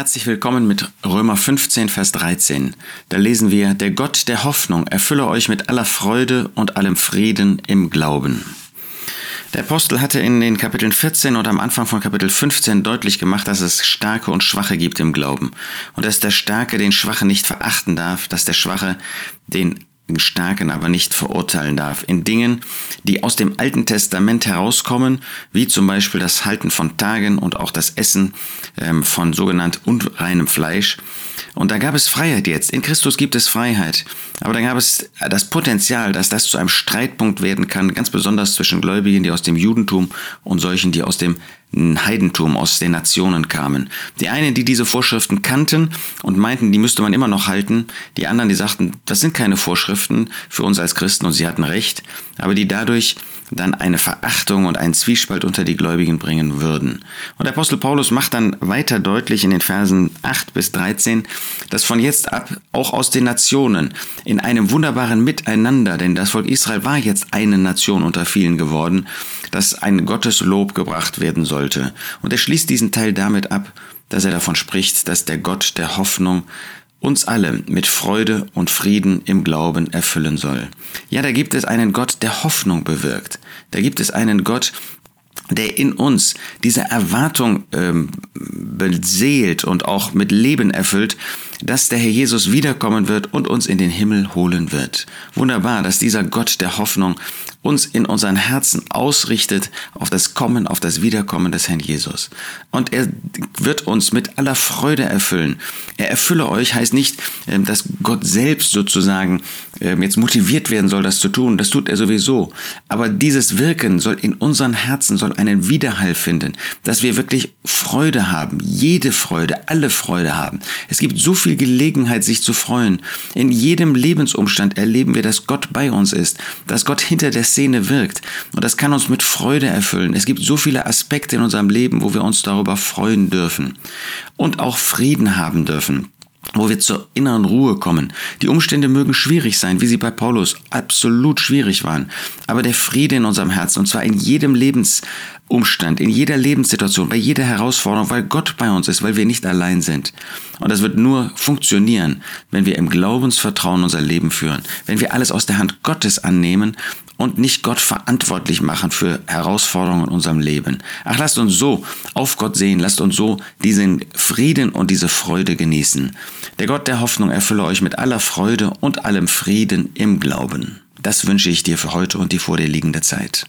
Herzlich willkommen mit Römer 15, Vers 13. Da lesen wir, der Gott der Hoffnung erfülle euch mit aller Freude und allem Frieden im Glauben. Der Apostel hatte in den Kapiteln 14 und am Anfang von Kapitel 15 deutlich gemacht, dass es Starke und Schwache gibt im Glauben und dass der Starke den Schwachen nicht verachten darf, dass der Schwache den Starken aber nicht verurteilen darf. In Dingen, die aus dem Alten Testament herauskommen, wie zum Beispiel das Halten von Tagen und auch das Essen ähm, von sogenannt unreinem Fleisch. Und da gab es Freiheit jetzt. In Christus gibt es Freiheit. Aber da gab es das Potenzial, dass das zu einem Streitpunkt werden kann, ganz besonders zwischen Gläubigen, die aus dem Judentum und solchen, die aus dem Heidentum aus den Nationen kamen. Die einen, die diese Vorschriften kannten und meinten, die müsste man immer noch halten, die anderen, die sagten, das sind keine Vorschriften für uns als Christen und sie hatten recht, aber die dadurch dann eine Verachtung und einen Zwiespalt unter die Gläubigen bringen würden. Und der Apostel Paulus macht dann weiter deutlich in den Versen 8 bis 13, dass von jetzt ab auch aus den Nationen in einem wunderbaren Miteinander, denn das Volk Israel war jetzt eine Nation unter vielen geworden, dass ein Gotteslob gebracht werden sollte. Und er schließt diesen Teil damit ab, dass er davon spricht, dass der Gott der Hoffnung uns alle mit Freude und Frieden im Glauben erfüllen soll. Ja, da gibt es einen Gott, der Hoffnung bewirkt. Da gibt es einen Gott, der in uns diese Erwartung ähm, beseelt und auch mit Leben erfüllt, dass der Herr Jesus wiederkommen wird und uns in den Himmel holen wird. Wunderbar, dass dieser Gott der Hoffnung uns in unseren Herzen ausrichtet auf das Kommen, auf das Wiederkommen des Herrn Jesus. Und er wird uns mit aller Freude erfüllen. Er erfülle euch heißt nicht, ähm, dass Gott selbst sozusagen ähm, jetzt motiviert werden soll, das zu tun. Das tut er sowieso. Aber dieses Wirken soll in unseren Herzen, soll einen Widerhall finden, dass wir wirklich Freude haben, jede Freude, alle Freude haben. Es gibt so viel Gelegenheit, sich zu freuen. In jedem Lebensumstand erleben wir, dass Gott bei uns ist, dass Gott hinter der Szene wirkt. Und das kann uns mit Freude erfüllen. Es gibt so viele Aspekte in unserem Leben, wo wir uns darüber freuen dürfen und auch Frieden haben dürfen wo wir zur inneren Ruhe kommen. Die Umstände mögen schwierig sein, wie sie bei Paulus absolut schwierig waren, aber der Friede in unserem Herzen, und zwar in jedem Lebensumstand, in jeder Lebenssituation, bei jeder Herausforderung, weil Gott bei uns ist, weil wir nicht allein sind. Und das wird nur funktionieren, wenn wir im Glaubensvertrauen unser Leben führen, wenn wir alles aus der Hand Gottes annehmen und nicht Gott verantwortlich machen für Herausforderungen in unserem Leben. Ach, lasst uns so auf Gott sehen, lasst uns so diesen Frieden und diese Freude genießen. Der Gott der Hoffnung erfülle euch mit aller Freude und allem Frieden im Glauben. Das wünsche ich dir für heute und die vor dir liegende Zeit.